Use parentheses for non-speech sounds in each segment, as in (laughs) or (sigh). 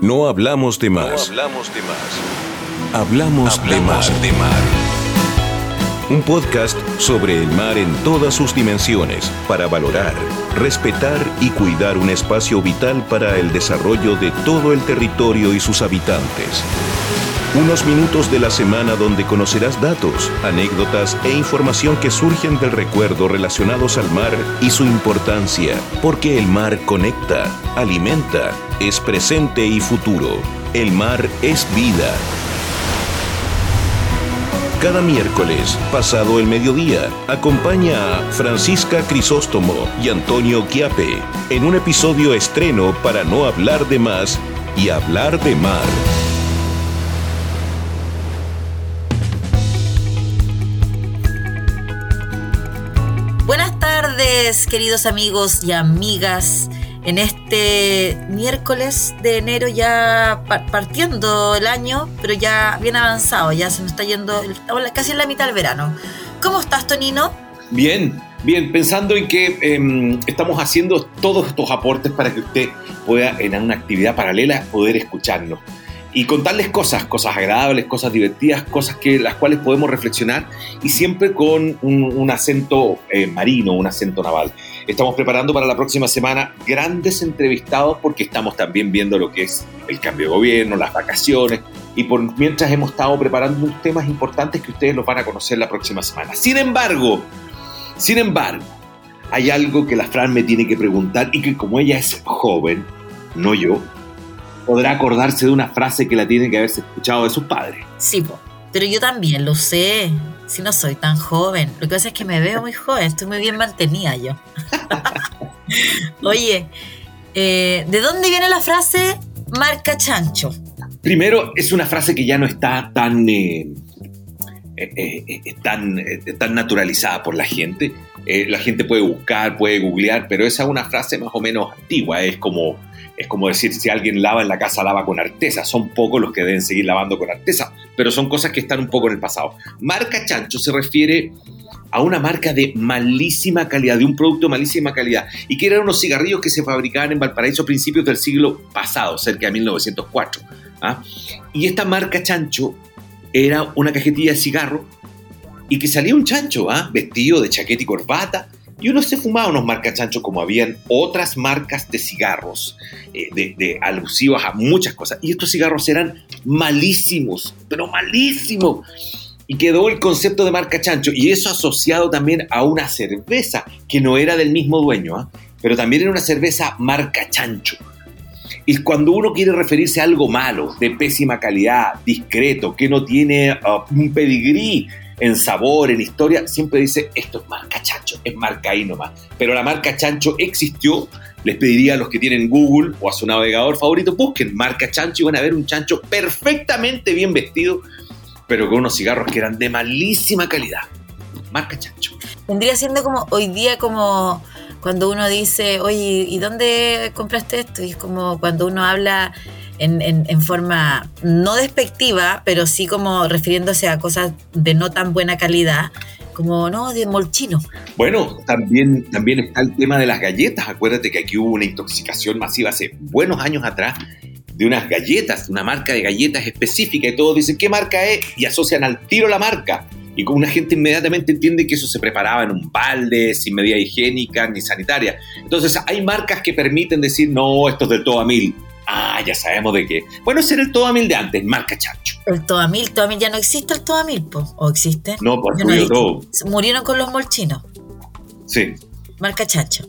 No hablamos de más. hablamos de más. Hablamos, de, mar. de mar. Un podcast sobre el mar en todas sus dimensiones para valorar, respetar y cuidar un espacio vital para el desarrollo de todo el territorio y sus habitantes. Unos minutos de la semana donde conocerás datos, anécdotas e información que surgen del recuerdo relacionados al mar y su importancia, porque el mar conecta, alimenta, es presente y futuro. El mar es vida. Cada miércoles, pasado el mediodía, acompaña a Francisca Crisóstomo y Antonio Quiape en un episodio estreno para no hablar de más y hablar de mar. Queridos amigos y amigas. En este miércoles de enero ya pa- partiendo el año, pero ya bien avanzado, ya se nos está yendo, estamos casi en la mitad del verano. ¿Cómo estás, Tonino? Bien, bien, pensando en que eh, estamos haciendo todos estos aportes para que usted pueda en una actividad paralela poder escucharnos y contarles cosas, cosas agradables, cosas divertidas, cosas que las cuales podemos reflexionar y siempre con un, acento eh, marino, un acento naval. Estamos preparando para la próxima semana grandes entrevistados porque estamos también viendo lo que es el cambio de gobierno, las vacaciones y por mientras hemos estado preparando unos temas importantes que ustedes los van a conocer la próxima semana. Sin embargo, sin embargo, hay algo que la Fran me tiene que preguntar y que como ella es joven, no yo, podrá acordarse de una frase que la tiene que haberse escuchado de sus padres. Sí, po, pero yo también lo sé. Si no soy tan joven. Lo que pasa es que me veo muy joven, estoy muy bien mantenida yo. (laughs) Oye, eh, ¿de dónde viene la frase marca chancho? Primero, es una frase que ya no está tan, eh, eh, tan, tan naturalizada por la gente. La gente puede buscar, puede googlear, pero esa es una frase más o menos antigua. Es como, es como decir, si alguien lava en la casa, lava con arteza. Son pocos los que deben seguir lavando con arteza, pero son cosas que están un poco en el pasado. Marca chancho se refiere a una marca de malísima calidad, de un producto de malísima calidad, y que eran unos cigarrillos que se fabricaban en Valparaíso a principios del siglo pasado, cerca de 1904. ¿ah? Y esta marca chancho era una cajetilla de cigarro y que salía un chancho, ¿ah? vestido de chaqueta y corbata, y uno se fumaba unos marcas chancho como habían otras marcas de cigarros, eh, de, de alusivas a muchas cosas. Y estos cigarros eran malísimos, pero malísimos. Y quedó el concepto de marca chancho, y eso asociado también a una cerveza que no era del mismo dueño, ¿ah? pero también era una cerveza marca chancho. Y cuando uno quiere referirse a algo malo, de pésima calidad, discreto, que no tiene uh, un pedigrí en sabor, en historia, siempre dice, esto es marca chancho, es marca ahí nomás. Pero la marca chancho existió, les pediría a los que tienen Google o a su navegador favorito, busquen marca chancho y van a ver un chancho perfectamente bien vestido, pero con unos cigarros que eran de malísima calidad. Marca chancho. Vendría siendo como hoy día como cuando uno dice, oye, ¿y dónde compraste esto? Y es como cuando uno habla en, en- en forma no despectiva, pero sí como refiriéndose a cosas de no tan buena calidad, como, no, de molchino. Bueno, también, también está el tema de las galletas. Acuérdate que aquí hubo una intoxicación masiva hace buenos años atrás de unas galletas, una marca de galletas específica y todos dicen qué marca es y asocian al tiro la marca. Y como una gente inmediatamente entiende que eso se preparaba en un balde, sin medida higiénica ni sanitaria. Entonces hay marcas que permiten decir, no, esto es del todo a mil. Ah, ya sabemos de qué. Bueno, ese era el todo a mil de antes, marca chancho. El Todamil, Todamil, ya no existe el Todamil, po. ¿o existe? No, he murió todo. Murieron con los molchinos, Sí. marca chancho.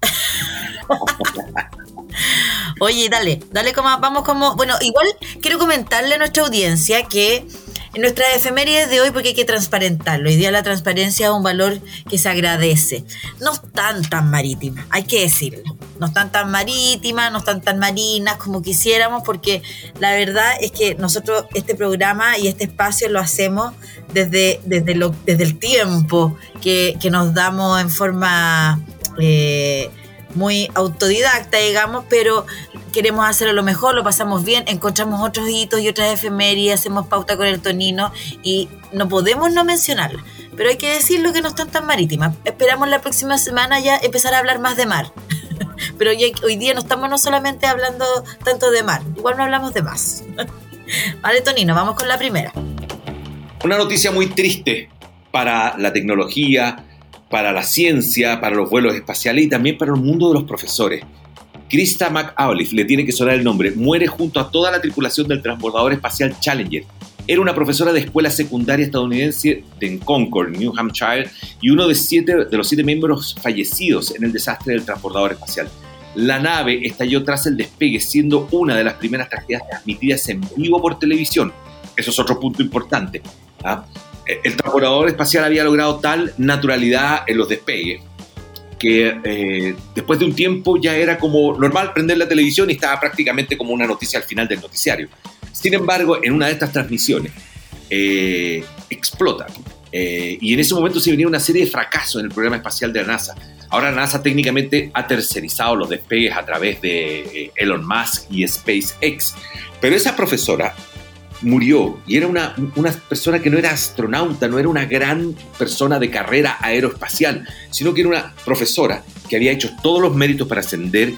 (laughs) Oye, dale, dale como, vamos como, bueno, igual quiero comentarle a nuestra audiencia que en nuestras efemérides de hoy, porque hay que transparentarlo, hoy día la transparencia es un valor que se agradece. No están tan marítimas, hay que decirlo. No están tan marítimas, no están tan marinas como quisiéramos, porque la verdad es que nosotros este programa y este espacio lo hacemos desde, desde, lo, desde el tiempo que, que nos damos en forma... eh, muy autodidacta, digamos, pero queremos hacerlo lo mejor, lo pasamos bien, encontramos otros hitos y otras efemérides, hacemos pauta con el tonino y no podemos no mencionarla. Pero hay que decirlo que no están tan marítimas. Esperamos la próxima semana ya empezar a hablar más de mar. (laughs) pero hoy día no estamos no solamente hablando tanto de mar, igual no hablamos de más. (laughs) vale, Tonino, vamos con la primera. Una noticia muy triste para la tecnología, para la ciencia, para los vuelos espaciales y también para el mundo de los profesores. Krista McAuliffe, le tiene que sonar el nombre, muere junto a toda la tripulación del transbordador espacial Challenger. Era una profesora de escuela secundaria estadounidense en Concord, New Hampshire, y uno de, siete, de los siete miembros fallecidos en el desastre del transbordador espacial. La nave estalló tras el despegue, siendo una de las primeras tragedias transmitidas en vivo por televisión. Eso es otro punto importante. ¿ah? El transbordador espacial había logrado tal naturalidad en los despegues que eh, después de un tiempo ya era como normal prender la televisión y estaba prácticamente como una noticia al final del noticiario. Sin embargo, en una de estas transmisiones eh, explota eh, y en ese momento se venía una serie de fracasos en el programa espacial de la NASA. Ahora NASA técnicamente ha tercerizado los despegues a través de Elon Musk y SpaceX, pero esa profesora murió y era una, una, persona que no era astronauta, no era una gran persona de carrera aeroespacial, sino que era una profesora que había hecho todos los méritos para ascender,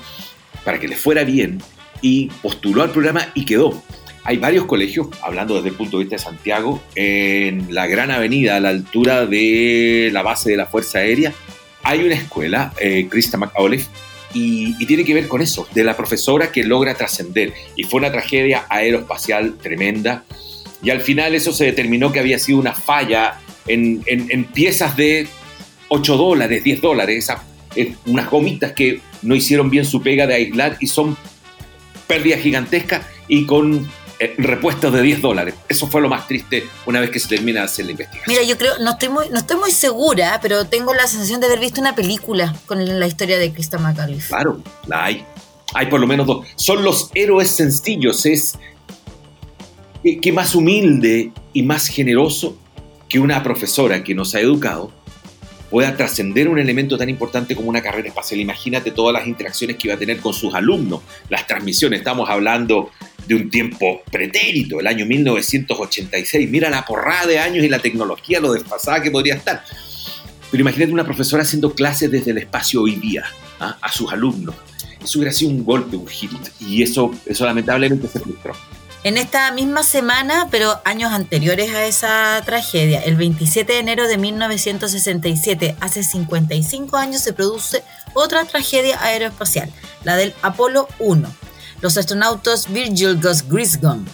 para que le fuera bien y postuló al programa y quedó. Hay varios colegios, hablando desde el punto de vista de Santiago, en la Gran Avenida, a la altura de la base de la Fuerza Aérea, hay una escuela, eh, Krista McAuliffe, y, tiene que ver con eso, de la profesora que logra trascender. Y fue una tragedia aeroespacial tremenda. Y al final eso se determinó que había sido una falla en, piezas de 8 dólares, 10 dólares, unas gomitas que no hicieron bien su pega de aislar y son pérdidas gigantescas y con eh, repuestos de 10 dólares. Eso fue lo más triste una vez que se termina de hacer la investigación. Mira, yo creo, no estoy muy, no estoy muy segura, pero tengo la sensación de haber visto una película con la historia de Krista McAuliffe. Claro, la hay. Hay por lo menos dos. Son los héroes sencillos. Es que más humilde y más generoso que una profesora que nos ha educado pueda trascender un elemento tan importante como una carrera espacial. Imagínate todas las interacciones que iba a tener con sus alumnos, las transmisiones. Estamos hablando de un tiempo pretérito, el año 1986. Mira la porrada de años y la tecnología, lo desfasada que podría estar. Pero imagínate una profesora haciendo clases desde el espacio hoy día ¿ah? a sus alumnos. Eso hubiera sido un golpe, un hit. Y eso, eso lamentablemente se frustró. En esta misma semana, pero años anteriores a esa tragedia, el 27 de enero de 1967, hace 55 años, se produce otra tragedia aeroespacial, la del Apolo 1 los astronautas Virgil Griscom,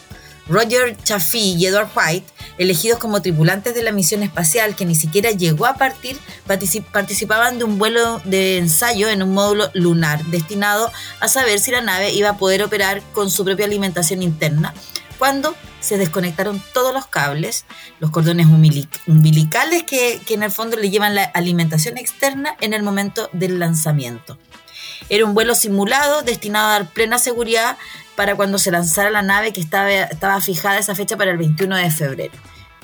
Roger Chaffee y Edward White, elegidos como tripulantes de la misión espacial que ni siquiera llegó a partir, participaban de un vuelo de ensayo en un módulo lunar destinado a saber si la nave iba a poder operar con su propia alimentación interna, cuando se desconectaron todos los cables, los cordones umbilicales que, que en el fondo le llevan la alimentación externa en el momento del lanzamiento. Era un vuelo simulado destinado a dar plena seguridad para cuando se lanzara la nave que estaba, estaba fijada esa fecha para el 21 de febrero.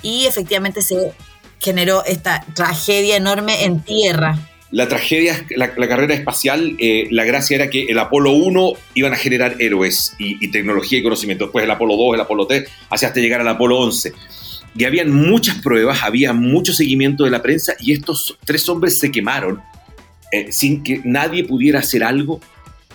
Y efectivamente se generó esta tragedia enorme en tierra. La tragedia, la, carrera espacial, eh, la gracia era que el Apolo 1 iban a generar héroes y, tecnología y conocimiento. Después el Apolo 2, el Apolo 3, hasta llegar al Apolo 11 y habían muchas pruebas, había mucho seguimiento de la prensa y estos tres hombres se quemaron eh, sin que nadie pudiera hacer algo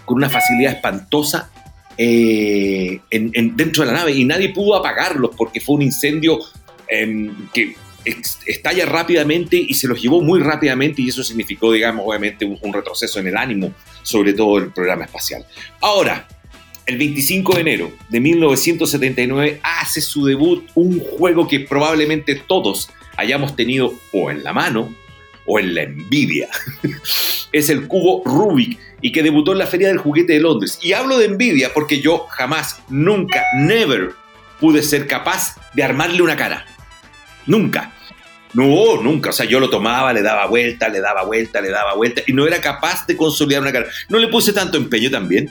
con una facilidad espantosa eh, dentro de la nave y nadie pudo apagarlos porque fue un incendio em, que estalla rápidamente y se los llevó muy rápidamente y eso significó, digamos, obviamente un, retroceso en el ánimo, sobre todo el programa espacial. Ahora, el 25 de enero de 1979 hace su debut un juego que probablemente todos hayamos tenido o en la mano o en la envidia. (laughs) es el cubo Rubik y que debutó en la Feria del Juguete de Londres. Y hablo de envidia porque yo jamás, nunca, never pude ser capaz de armarle una cara. Nunca. No, nunca. O sea, yo lo tomaba, le daba vuelta, le daba vuelta, le daba vuelta y no era capaz de consolidar una cara. No le puse tanto empeño también,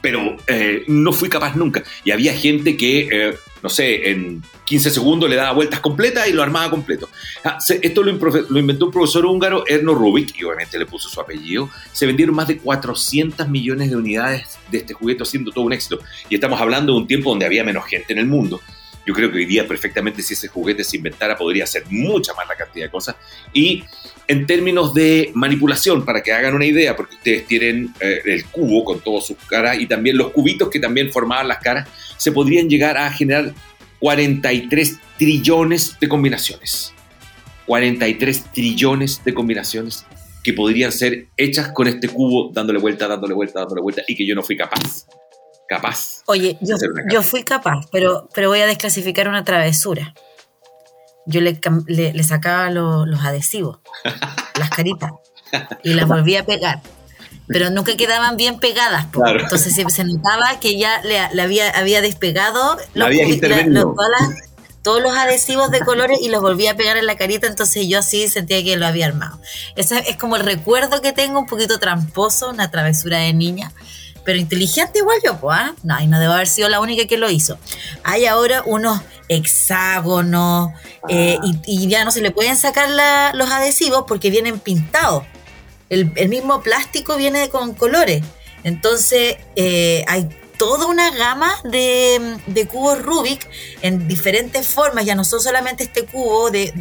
pero eh, no fui capaz nunca. Y había gente que, eh, no sé, en 15 segundos le daba vueltas completas y lo armaba completo. Ah, esto lo, inventó un profesor húngaro, Erno Rubik, y obviamente le puso su apellido. Se vendieron más de 400 millones de unidades de este juguete, siendo todo un éxito. Y estamos hablando de un tiempo donde había menos gente en el mundo. Yo creo que hoy día perfectamente si ese juguete se inventara podría hacer mucha más la cantidad de cosas. Y en términos de manipulación, para que hagan una idea, porque ustedes tienen eh, el cubo con todas sus caras y también los cubitos que también formaban las caras, se podrían llegar a generar 43 trillones de combinaciones. 43 trillones de combinaciones que podrían ser hechas con este cubo dándole vuelta, dándole vuelta, dándole vuelta y que yo no fui capaz capaz. Oye, yo, yo fui capaz, pero, pero voy a desclasificar una travesura. Yo le, le, sacaba los adhesivos, (laughs) las caritas, y las volvía a pegar. Pero nunca quedaban bien pegadas. Entonces se, notaba que ya le, había, había despegado los, (laughs) todos los adhesivos de colores y los volvía a pegar en la carita. Entonces yo así sentía que lo había armado. Ese es como el recuerdo que tengo, un poquito tramposo, una travesura de niña pero inteligente igual yo, pues. No, y no debo haber sido la única que lo hizo. Hay ahora unos hexágonos eh, ah. y, ya no se le pueden sacar los adhesivos porque vienen pintados. El, mismo plástico viene con colores. Entonces, eh, hay toda una gama de, cubos Rubik en diferentes formas. Ya no son solamente este cubo de,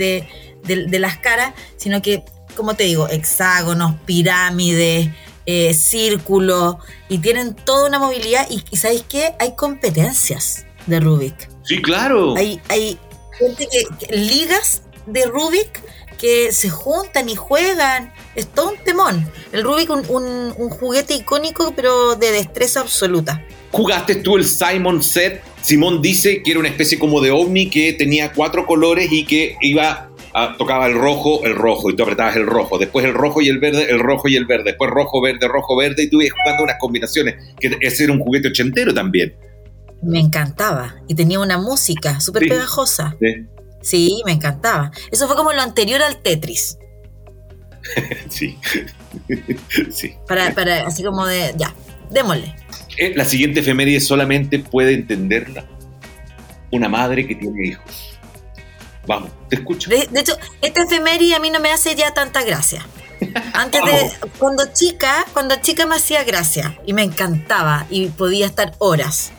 de las caras, sino que, como te digo, hexágonos, pirámides, eh, círculos, y tienen toda una movilidad. Y, y, ¿sabéis qué? Hay competencias de Rubik. Sí, claro. Hay, hay gente que, ligas de Rubik que se juntan y juegan. Es todo un temón. El Rubik, un, un, juguete icónico, pero de destreza absoluta. ¿Jugaste tú el Simon Set? Simón dice que era una especie como de ovni que tenía cuatro colores y que iba Ah, tocaba el rojo, el rojo, y tú apretabas el rojo, después el rojo y el verde, el rojo y el verde, después rojo, verde, rojo, verde, y tú ibas jugando unas combinaciones, que ese era un juguete ochentero también. Me encantaba, y tenía una música súper pegajosa. Sí. sí, me encantaba. Eso fue como lo anterior al Tetris. (laughs) sí. (laughs) sí. Para, para, así como de, ya, démosle. Eh, la siguiente efeméride solamente puede entenderla una madre que tiene hijos. Vamos, te escucho. De, hecho, esta efeméride a mí no me hace ya tanta gracia. Antes de, cuando chica, cuando chica me hacía gracia y me encantaba y podía estar horas.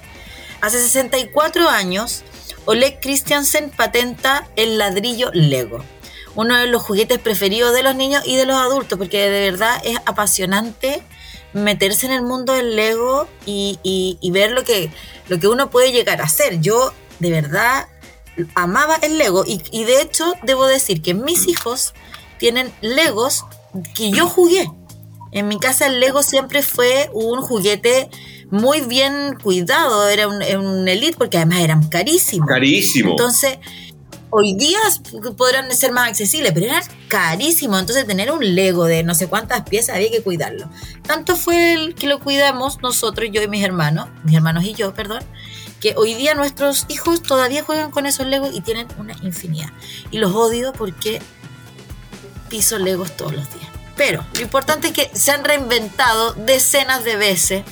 Hace 64 años, Oleg Christiansen patenta el ladrillo Lego, uno de los juguetes preferidos de los niños y de los adultos, porque de verdad es apasionante meterse en el mundo del Lego y, y ver lo que, lo que uno puede llegar a hacer. Yo, de verdad, amaba el Lego y, de hecho debo decir que mis hijos tienen Legos que yo jugué. En mi casa el Lego siempre fue un juguete muy bien cuidado, era un, elite porque además eran carísimos. Carísimo. Entonces, hoy día podrán ser más accesibles, pero eran carísimos. Entonces, tener un Lego de no sé cuántas piezas había que cuidarlo. Tanto fue el que lo cuidamos nosotros, yo y mis hermanos, mis hermanos y yo, perdón, hoy día nuestros hijos todavía juegan con esos Legos y tienen una infinidad. Y los odio porque piso Legos todos los días. Pero lo importante es que se han reinventado decenas de veces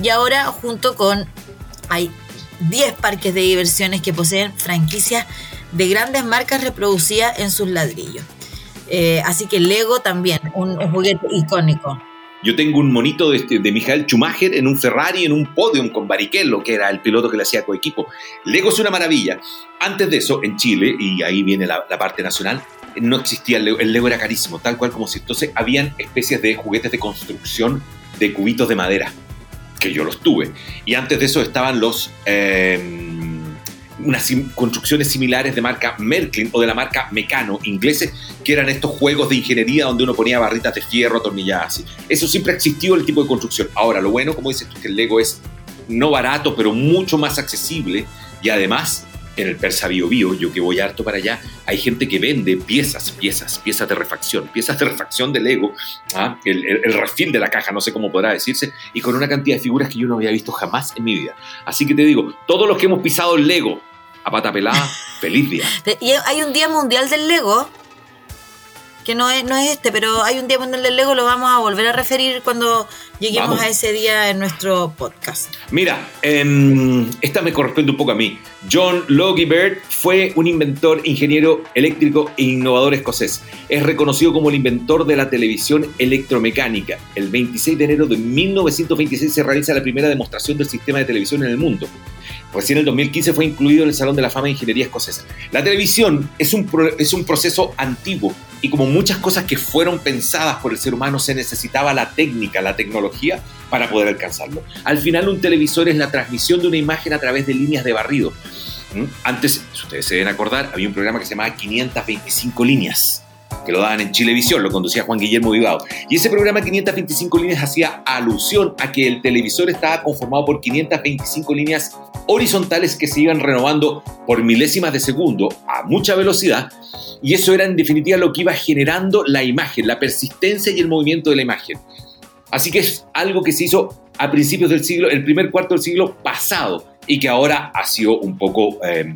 y ahora junto con hay 10 parques de diversiones que poseen franquicias de grandes marcas reproducidas en sus ladrillos. Eh, así que Lego también, un juguete icónico. Yo tengo un monito de, este, de Schumacher en un Ferrari, en un podium con Barrichello, que era el piloto que le hacía coequipo. Lego es una maravilla. Antes de eso, en Chile, y ahí viene la, parte nacional, no existía el Lego, el Lego era carísimo, tal cual como si entonces habían especies de juguetes de construcción de cubitos de madera, que yo los tuve. Y antes de eso estaban los... Eh, unas construcciones similares de marca Merklin o de la marca Mecano, ingleses, que eran estos juegos de ingeniería donde uno ponía barritas de fierro atornilladas así. Eso siempre ha existido el tipo de construcción. Ahora, lo bueno, como dices tú, que el Lego es no barato, pero mucho más accesible y además en el Persa Bio Bio, yo que voy harto para allá, hay gente que vende piezas, piezas, piezas de refacción, piezas de refacción de Lego, ¿ah? el, el, refil de la caja, no sé cómo podrá decirse, y con una cantidad de figuras que yo no había visto jamás en mi vida. Así que te digo, todos los que hemos pisado el Lego, a pata pelada, (laughs) feliz día. Y hay un día mundial del Lego, que no es, no es este, pero hay un día mundial del Lego, lo vamos a volver a referir cuando lleguemos a ese día en nuestro podcast. Mira, em, esta me corresponde un poco a mí. John Logie Bird fue un inventor, ingeniero eléctrico e innovador escocés. Es reconocido como el inventor de la televisión electromecánica. El 26 de enero de 1926 se realiza la primera demostración del sistema de televisión en el mundo Recién en el 2015 fue incluido en el Salón de la Fama de Ingeniería Escocesa. La televisión es un, es un proceso antiguo y como muchas cosas que fueron pensadas por el ser humano, se necesitaba la técnica, la tecnología para poder alcanzarlo. Al final un televisor es la transmisión de una imagen a través de líneas de barrido. ¿Mm? Antes, si ustedes se deben acordar, había un programa que se llamaba 525 líneas que lo daban en Chilevisión, lo conducía Juan Guillermo Vivado. Y ese programa 525 líneas hacía alusión a que el televisor estaba conformado por 525 líneas horizontales que se iban renovando por milésimas de segundo a mucha velocidad. Y eso era en definitiva lo que iba generando la imagen, la persistencia y el movimiento de la imagen. Así que es algo que se hizo a principios del siglo, el primer cuarto del siglo pasado, y que ahora ha sido un poco eh,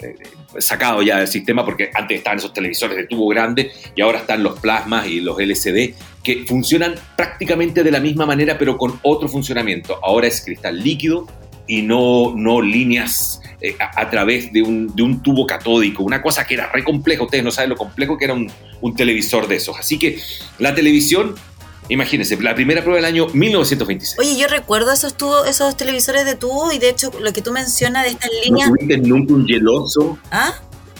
eh, sacado ya del sistema porque antes estaban esos televisores de tubo grande y ahora están los plasmas y los LCD que funcionan prácticamente de la misma manera pero con otro funcionamiento. Ahora es cristal líquido y no, no líneas eh, a, través de un, de un, tubo catódico, una cosa que era re compleja, ustedes no saben lo complejo que era un, un televisor de esos. Así que la televisión Imagínense, la primera prueba del año 1926. Oye, yo recuerdo esos tubos, esos televisores de tubo y de hecho lo que tú mencionas de estas líneas. ¿No tuviste nunca un geloso? ¿Ah?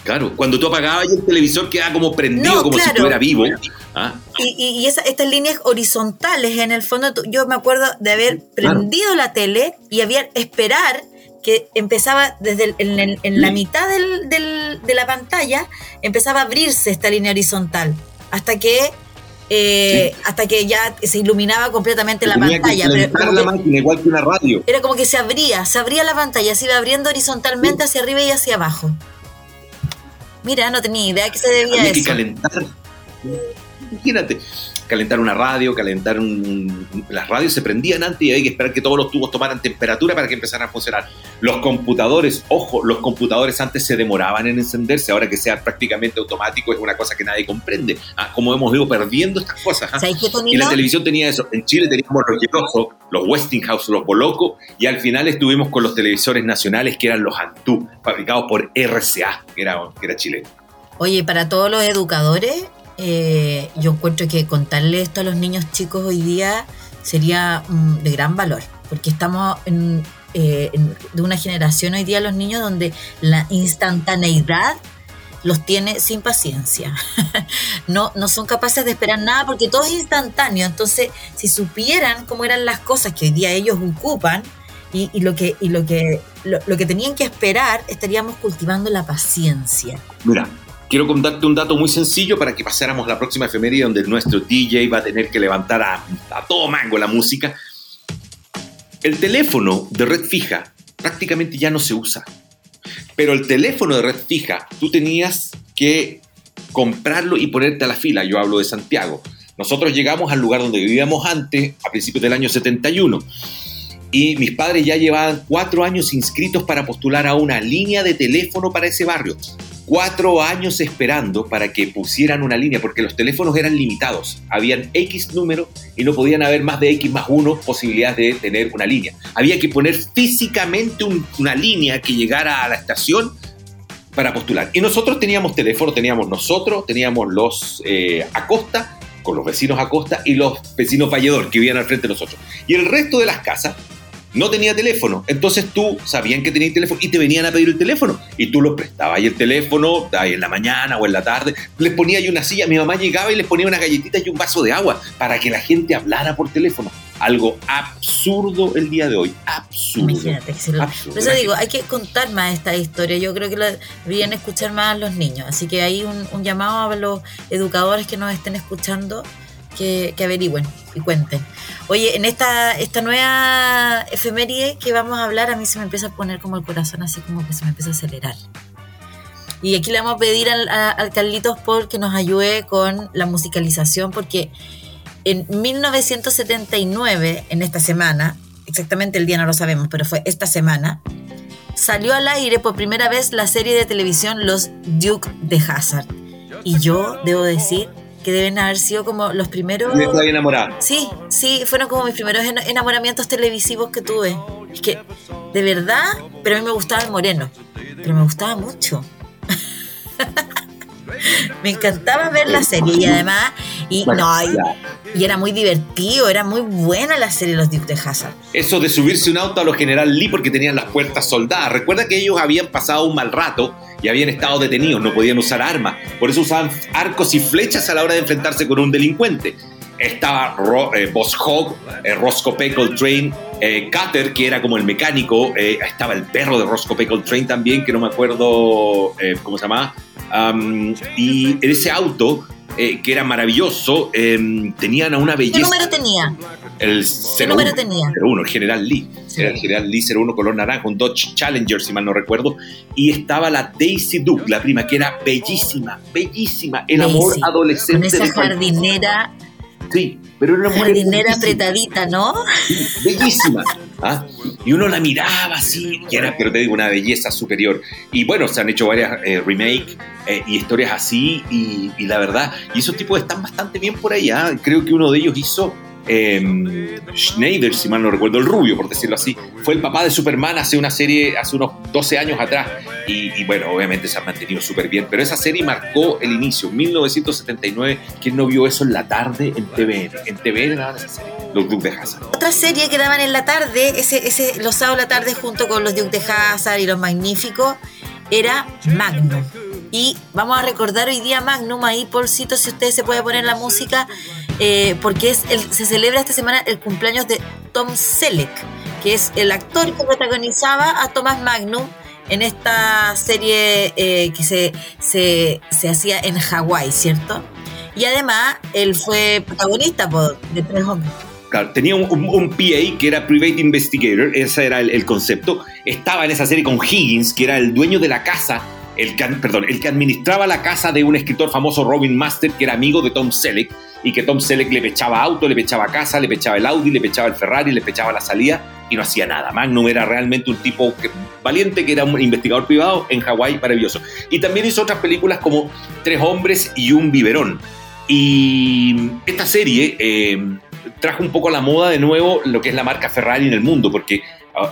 Claro, cuando tú apagabas el televisor quedaba como prendido, como si estuviera vivo. ¿Ah? Y, estas líneas horizontales, en el fondo, yo me acuerdo de haber prendido la tele y había esperar que empezaba desde en, la mitad de la pantalla, empezaba a abrirse esta línea horizontal, hasta que eh, hasta que ya se iluminaba completamente la pantalla. la máquina, igual que una radio. Era como que se abría, se abría la pantalla, se iba abriendo horizontalmente hacia arriba y hacia abajo. Mira, no tenía idea que se debía Había que calentar. Imagínate calentar una radio, calentar un... Las radios se prendían antes y había que esperar que todos los tubos tomaran temperatura para que empezaran a funcionar. Los computadores, ojo, los computadores antes se demoraban en encenderse, ahora que sea prácticamente automático es una cosa que nadie comprende. Ah, como hemos ido perdiendo estas cosas. ¿ah? Y la televisión tenía eso. En Chile teníamos los los Westinghouse, los Boloco, y al final estuvimos con los televisores nacionales que eran los Antú, fabricados por RCA, que era, que era chileno. Oye, para todos los educadores, eh, yo encuentro que contarle esto a los niños chicos hoy día sería mm, de gran valor, porque estamos eh, en, de una generación hoy día los niños donde la instantaneidad los tiene sin paciencia. (laughs) no, no son capaces de esperar nada porque todo es instantáneo. Entonces, si supieran cómo eran las cosas que hoy día ellos ocupan y, lo, que, y lo, que, lo que tenían que esperar, estaríamos cultivando la paciencia. Quiero contarte un dato muy sencillo para que pasáramos la próxima efeméride donde nuestro DJ va a tener que levantar a, todo mango la música. El teléfono de red fija prácticamente ya no se usa. Pero el teléfono de red fija, tú tenías que comprarlo y ponerte a la fila. Yo hablo de Santiago. Nosotros llegamos al lugar donde vivíamos antes, a principios del año 71. Y mis padres ya llevaban cuatro años inscritos para postular a una línea de teléfono para ese barrio cuatro años esperando para que pusieran una línea, porque los teléfonos eran limitados. Habían X número y no podían haber más de X más uno posibilidades de tener una línea. Había que poner físicamente una línea que llegara a la estación para postular. Y nosotros teníamos teléfono, teníamos nosotros, teníamos los eh, Acosta, con los vecinos Acosta y los vecinos Valledor que vivían al frente de nosotros. Y el resto de las casas no tenía teléfono. Entonces tú sabían que tenías teléfono y te venían a pedir el teléfono. Y tú lo prestabas. Y el teléfono, ahí en la mañana o en la tarde, les ponía ahí una silla. Mi mamá llegaba y les ponía unas galletitas y un vaso de agua para que la gente hablara por teléfono. Algo absurdo el día de hoy. Absurdo. Imagínate. Por eso digo, hay que contar más esta historia. Yo creo que la deberían escuchar más los niños. Así que hay un llamado a los educadores que nos estén escuchando que, averigüen y cuenten. Oye, en esta, esta nueva efeméride que vamos a hablar, a mí se me empieza a poner como el corazón así como que se me empieza a acelerar. Y aquí le vamos a pedir al, al Carlitos Paul que nos ayude con la musicalización, porque en 1979, en esta semana, exactamente el día no lo sabemos, pero fue esta semana, salió al aire por primera vez la serie de televisión Los Duke de Hazard. Y yo debo decir que deben haber sido como los primeros. Estoy enamorada. Sí, sí, fueron como mis primeros enamoramientos televisivos que tuve. Es que, de verdad, pero a mí me gustaba el moreno. Pero me gustaba mucho. (laughs) me encantaba ver la serie y además. Y no, Y era muy divertido, era muy buena la serie Los Dukes de Hazard. Eso de subirse un auto a los General Lee porque tenían las puertas soldadas. Recuerda que ellos habían pasado un mal rato y habían estado detenidos, no podían usar armas. Por eso usaban arcos y flechas a la hora de enfrentarse con un delincuente. Estaba eh, Boss Hogg, eh, Roscoe P. Coltrane, eh, Cutter, que era como el mecánico. Eh, estaba el perro de Roscoe P. Coltrane también, que no me acuerdo cómo se llamaba. Y en ese auto, que era maravilloso, em, tenían a una belleza. ¿Qué número tenía? El ¿Qué número tenía? 01, el General Lee. Era el General Lee 01 color naranja, un Dodge Challenger, si mal no recuerdo. Y estaba la Daisy Duke, la prima, que era bellísima, bellísima. El amor adolescente. Con esa jardinera Sí, pero era una mujer. Jardinera apretadita, ¿no? bellísima. ¿ah? Y uno la miraba así, y era, pero te digo, una belleza superior. Y bueno, se han hecho varias eh, remakes eh, y historias así, y, y, la verdad, y esos tipos están bastante bien por ahí. ¿ah? Creo que uno de ellos hizo eh, Schneider, si mal no recuerdo, el rubio, por decirlo así, fue el papá de Superman hace una serie, hace unos 12 años atrás. Y, bueno, obviamente se ha mantenido súper bien, pero esa serie marcó el inicio, 1979. ¿Quién no vio eso en la tarde en TVN? En TVN daban esa serie, los Duke de Hazard. Otra serie que daban en la tarde, ese, ese, los sábados la tarde junto con los Duke de Hazard y los Magníficos, era Magnum. Y vamos a recordar hoy día Magnum ahí, porcito, si ustedes se puede poner la música, eh, porque es el, se celebra esta semana el cumpleaños de Tom Selleck, que es el actor que protagonizaba a Thomas Magnum en esta serie eh, que se, se, se, hacía en Hawái, ¿cierto? Y además él fue protagonista de Tres Hombres. Claro, tenía un, un, PA que era Private Investigator, ese era el, el, concepto. Estaba en esa serie con Higgins, que era el dueño de la casa el que, perdón, el que administraba la casa de un escritor famoso, Robin Master, que era amigo de Tom Selleck, y que Tom Selleck le pechaba auto, le pechaba casa, le pechaba el Audi, le pechaba el Ferrari, le pechaba la salida y no hacía nada. Magnum era realmente un tipo valiente que era un investigador privado en Hawái, maravilloso. Y también hizo otras películas como Tres hombres y un biberón. Y esta serie eh, trajo un poco a la moda de nuevo lo que es la marca Ferrari en el mundo, porque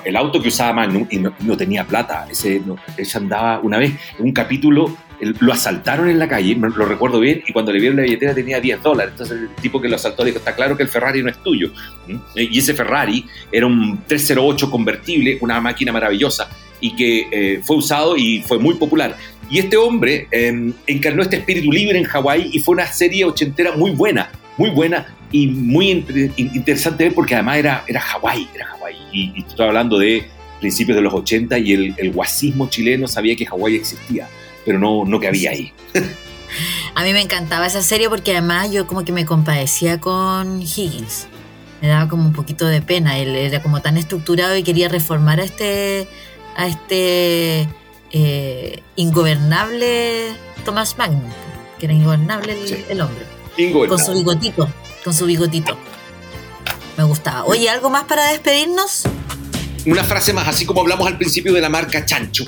el auto que usaba Magnum y no, tenía plata. Ese, ella andaba una vez en un capítulo, lo asaltaron en la calle, lo recuerdo bien, y cuando le vieron la billetera tenía 10 dólares. Entonces el tipo que lo asaltó dijo, está claro que el Ferrari no es tuyo. Y ese Ferrari era un 308 convertible, una máquina maravillosa, y que eh, fue usado y fue muy popular. Y este hombre em, encarnó este espíritu libre en Hawái y fue una serie ochentera muy buena, muy buena y muy interesante porque además era, era Hawái, Hawái. Y, estoy hablando de principios de los 80 y el, el guasismo chileno sabía que Hawái existía, pero no, no que había ahí. A mí me encantaba esa serie porque además yo como que me compadecía con Higgins. Me daba como un poquito de pena. Él era como tan estructurado y quería reformar a este, a este eh, ingobernable Thomas Magnum, que era ingobernable el, hombre. Con su bigotito con su bigotito. Me gustaba. Oye, ¿algo más para despedirnos? Una frase más, así como hablamos al principio de la marca Chancho.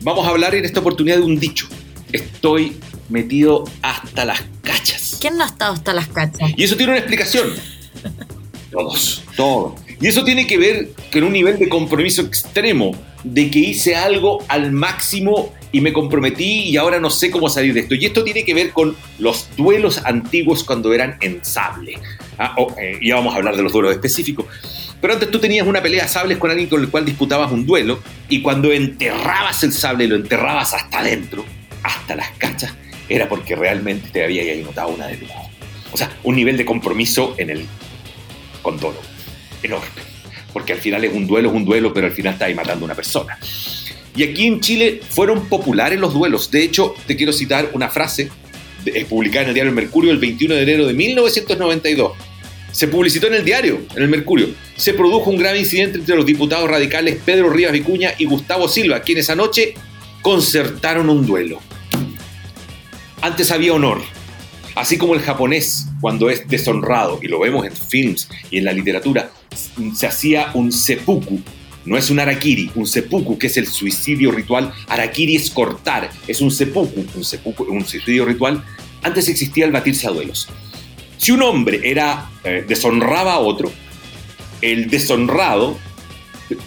Vamos a hablar en esta oportunidad de un dicho. Estoy metido hasta las cachas. ¿Quién no ha estado hasta las cachas? Y eso tiene una explicación. Todos, todos. Y eso tiene que ver con un nivel de compromiso extremo, de que hice algo al máximo y me comprometí y ahora no sé cómo salir de esto. Y esto tiene que ver con los duelos antiguos cuando eran en sable. Ah, oh, eh, vamos a hablar de los duelos específicos. Pero antes tú tenías una pelea de sables con alguien con el cual disputabas un duelo y cuando enterrabas el sable lo enterrabas hasta adentro, hasta las cachas, era porque realmente te había notado una de. O sea, un nivel de compromiso en el condolo enorme. Porque al final es un duelo, es un duelo, pero al final está ahí matando a una persona. Y aquí en Chile fueron populares los duelos. De hecho, te quiero citar una frase publicada en el diario Mercurio el 21 de enero de 1992. Se publicitó en el diario, en el Mercurio. Se produjo un grave incidente entre los diputados radicales Pedro Rivas Vicuña y Gustavo Silva, quienes anoche concertaron un duelo. Antes había honor, así como el japonés, cuando es deshonrado, y lo vemos en films y en la literatura, se hacía un seppuku, no es un arakiri, un seppuku, que es el suicidio ritual. Arakiri es cortar, es un seppuku, un, seppuku, un suicidio ritual. Antes existía el batirse a duelos. Si un hombre era eh, deshonraba a otro, el deshonrado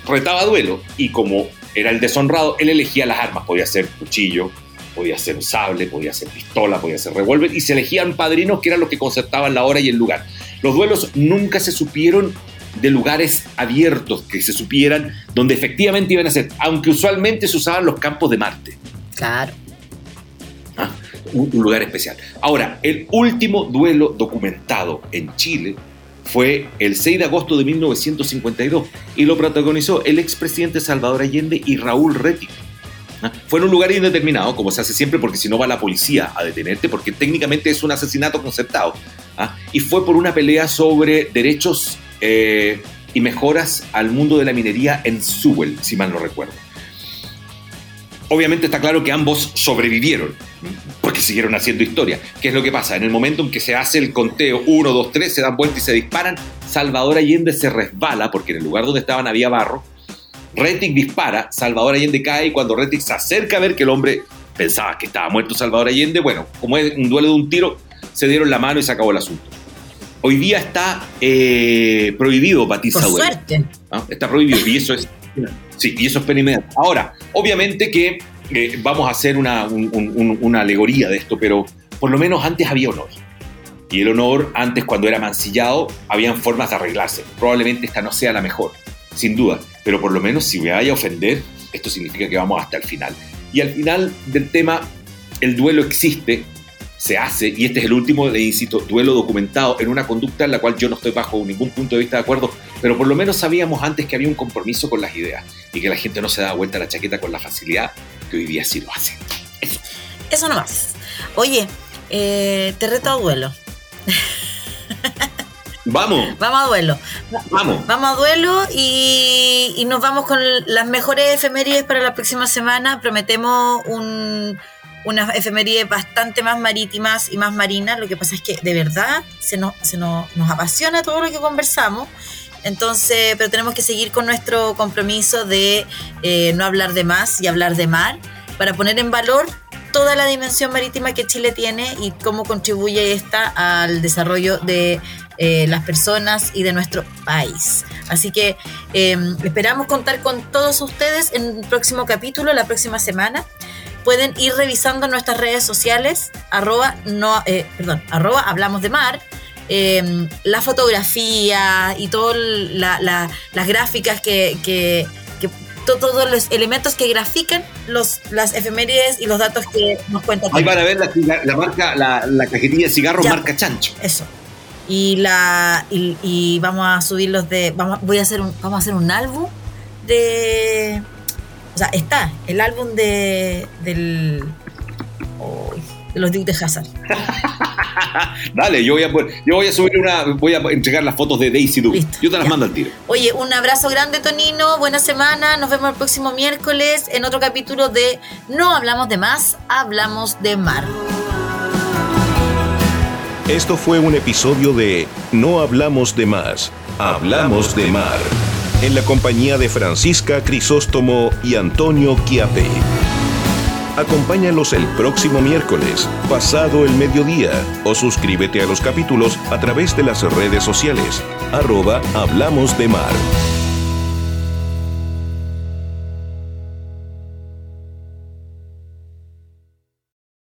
retaba duelo y como era el deshonrado, él elegía las armas. Podía ser cuchillo, podía ser sable, podía ser pistola, podía ser revólver, y se elegían padrinos que eran los que concertaban la hora y el lugar. Los duelos nunca se supieron de lugares abiertos que se supieran donde efectivamente iban a ser, aunque usualmente se usaban los campos de Marte. Claro. Ah, un, un lugar especial. Ahora, el último duelo documentado en Chile fue el 6 de agosto de 1952 y lo protagonizó el expresidente Salvador Allende y Raúl Rettig. ¿Ah? Fue en un lugar indeterminado, como se hace siempre, porque si no va la policía a detenerte, porque técnicamente es un asesinato concertado. ¿ah? Y fue por una pelea sobre derechos eh, y mejoras al mundo de la minería en Sewell, si mal no recuerdo. Obviamente está claro que ambos sobrevivieron, porque siguieron haciendo historia. ¿Qué es lo que pasa? En el momento en que se hace el conteo 1, 2, 3, se dan vuelta y se disparan, Salvador Allende se resbala, porque en el lugar donde estaban había barro, Rettig dispara, Salvador Allende cae y cuando Rettig se acerca a ver que el hombre pensaba que estaba muerto Salvador Allende, bueno, como es un duelo de un tiro, se dieron la mano y se acabó el asunto. Hoy día está eh, prohibido batirse Por suerte. ¿ah? Está prohibido y eso es, sí, y eso es pena inmediata. Ahora, obviamente que eh, vamos a hacer una, un- un- una alegoría de esto, pero por lo menos antes había honor. Y el honor, antes cuando era mancillado, habían formas de arreglarse. Probablemente esta no sea la mejor, sin duda. Pero por lo menos si me vaya a ofender, esto significa que vamos hasta el final. Y al final del tema, el duelo existe, se hace, y este es el último, le insisto, duelo documentado en una conducta en la cual yo no estoy bajo ningún punto de vista de acuerdo, pero por lo menos sabíamos antes que había un compromiso con las ideas y que la gente no se daba vuelta a la chaqueta con la facilidad que hoy día sí lo hace. Eso. Eso nomás. Oye, eh, te reto a duelo. (laughs) Vamos, Vamos a duelo. vamos. Vamos a duelo y, y nos vamos con las mejores efemérides para la próxima semana. Prometemos un, unas efemérides bastante más marítimas y más marinas. Lo que pasa es que de verdad se nos, se nos, nos apasiona todo lo que conversamos. Entonces, pero tenemos que seguir con nuestro compromiso de eh, no hablar de más y hablar de mar para poner en valor toda la dimensión marítima que Chile tiene y cómo contribuye esta al desarrollo de eh, las personas y de nuestro país. Así que eh, esperamos contar con todos ustedes en el próximo capítulo, la próxima semana. Pueden ir revisando nuestras redes sociales, arroba, no, eh, perdón, arroba hablamos de mar, eh, la fotografía y todas la, la- las gráficas que, que- que to- todos los elementos que grafican los, las efemérides y los datos que nos cuentan. Ahí van a ver la, la marca, la, la cajetilla de cigarros Ya. marca Chancho. Eso. Y la y, y vamos a subir los de vamos voy a hacer un vamos a hacer un álbum de o sea, está el álbum de del uy, de los Duke de Hazard. (laughs) Dale, yo voy a poner- yo voy a subir una, voy a entregar las fotos de Daisy Duke. Listo, Yo te las ya. mando al tiro. Oye, un abrazo grande, Tonino. Buena semana. Nos vemos el próximo miércoles en otro capítulo de No hablamos de más, hablamos de mar. Esto fue un episodio de No hablamos de más, hablamos de mar, en la compañía de Francisca Crisóstomo y Antonio Quiape. Acompáñalos el próximo miércoles, pasado el mediodía, o suscríbete a los capítulos a través de las redes sociales, arroba Hablamos de Mar.